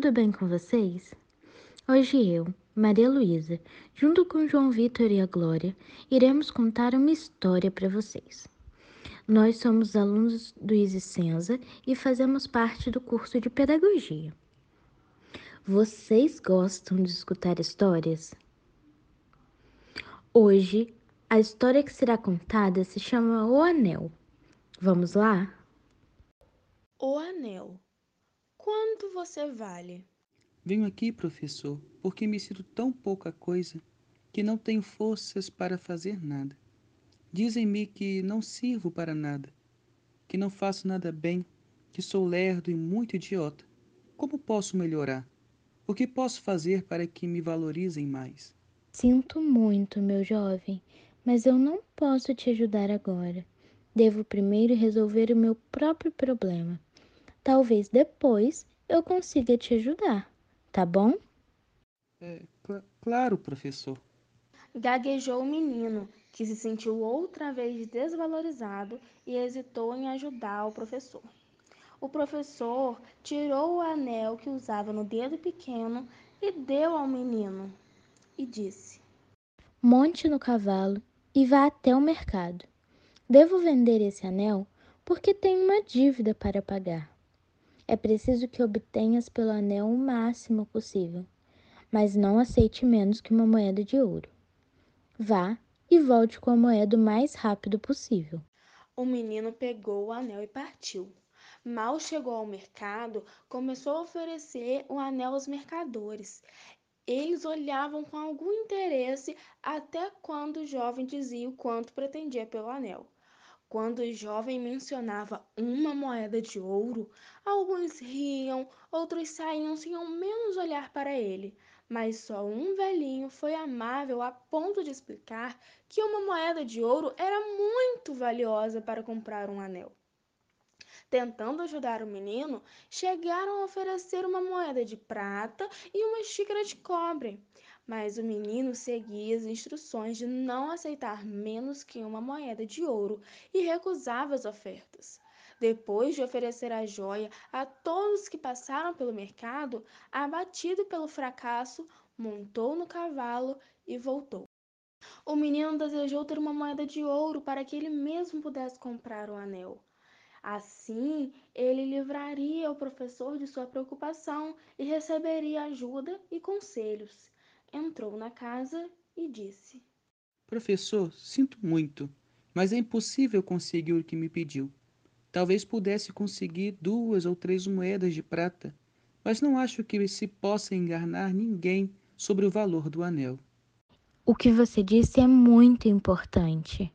tudo bem com vocês? Hoje eu, Maria Luísa, junto com João Vitor e a Glória, iremos contar uma história para vocês. Nós somos alunos do Isicenza e fazemos parte do curso de Pedagogia. Vocês gostam de escutar histórias? Hoje, a história que será contada se chama O Anel. Vamos lá? O Anel Quanto você vale? Venho aqui, professor, porque me sinto tão pouca coisa que não tenho forças para fazer nada. Dizem-me que não sirvo para nada, que não faço nada bem, que sou lerdo e muito idiota. Como posso melhorar? O que posso fazer para que me valorizem mais? Sinto muito, meu jovem, mas eu não posso te ajudar agora. Devo primeiro resolver o meu próprio problema. Talvez depois eu consiga te ajudar, tá bom? É, cl claro, professor. Gaguejou o menino, que se sentiu outra vez desvalorizado e hesitou em ajudar o professor. O professor tirou o anel que usava no dedo pequeno e deu ao menino e disse: Monte no cavalo e vá até o mercado. Devo vender esse anel porque tenho uma dívida para pagar. É preciso que obtenhas pelo anel o máximo possível, mas não aceite menos que uma moeda de ouro. Vá e volte com a moeda o mais rápido possível. O menino pegou o anel e partiu. Mal chegou ao mercado, começou a oferecer o anel aos mercadores. Eles olhavam com algum interesse até quando o jovem dizia o quanto pretendia pelo anel. Quando o jovem mencionava uma moeda de ouro, alguns riam, outros saíam sem ao menos olhar para ele. Mas só um velhinho foi amável a ponto de explicar que uma moeda de ouro era muito valiosa para comprar um anel. Tentando ajudar o menino, chegaram a oferecer uma moeda de prata e uma xícara de cobre. Mas o menino seguia as instruções de não aceitar menos que uma moeda de ouro e recusava as ofertas. Depois de oferecer a joia a todos que passaram pelo mercado, abatido pelo fracasso, montou no cavalo e voltou. O menino desejou ter uma moeda de ouro para que ele mesmo pudesse comprar o anel. Assim, ele livraria o professor de sua preocupação e receberia ajuda e conselhos. Entrou na casa e disse: Professor, sinto muito, mas é impossível conseguir o que me pediu. Talvez pudesse conseguir duas ou três moedas de prata, mas não acho que se possa enganar ninguém sobre o valor do anel. O que você disse é muito importante.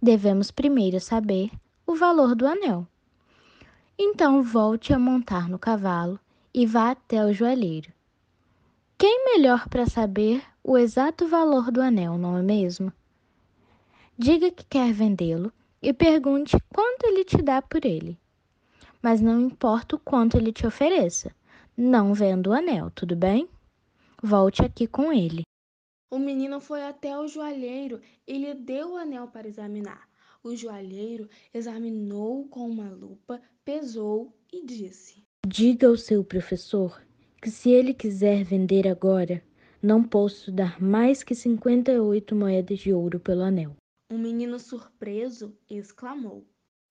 Devemos primeiro saber o valor do anel. Então volte a montar no cavalo e vá até o joalheiro. Quem melhor para saber o exato valor do anel, não é mesmo? Diga que quer vendê-lo e pergunte quanto ele te dá por ele. Mas não importa o quanto ele te ofereça, não vendo o anel, tudo bem? Volte aqui com ele. O menino foi até o joalheiro e lhe deu o anel para examinar. O joalheiro examinou com uma lupa, pesou e disse: Diga ao seu professor que, se ele quiser vender agora, não posso dar mais que 58 moedas de ouro pelo anel. O menino surpreso exclamou: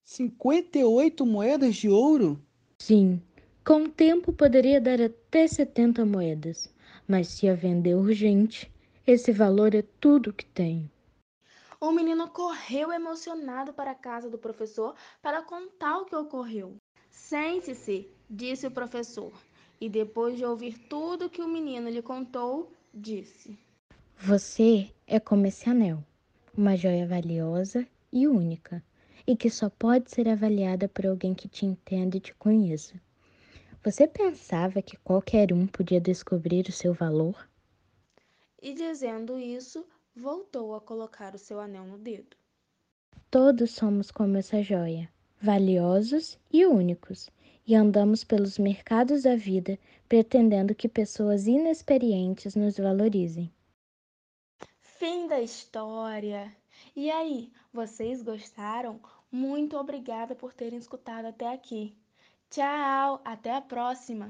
58 moedas de ouro? Sim, com o tempo poderia dar até 70 moedas, mas se a vender urgente, esse valor é tudo que tenho. O menino correu emocionado para a casa do professor para contar o que ocorreu. Sente-se, disse o professor, e depois de ouvir tudo que o menino lhe contou, disse: Você é como esse anel, uma joia valiosa e única, e que só pode ser avaliada por alguém que te entenda e te conheça. Você pensava que qualquer um podia descobrir o seu valor? E dizendo isso, voltou a colocar o seu anel no dedo. Todos somos como essa joia, valiosos e únicos, e andamos pelos mercados da vida pretendendo que pessoas inexperientes nos valorizem. Fim da história! E aí, vocês gostaram? Muito obrigada por terem escutado até aqui. Tchau, até a próxima!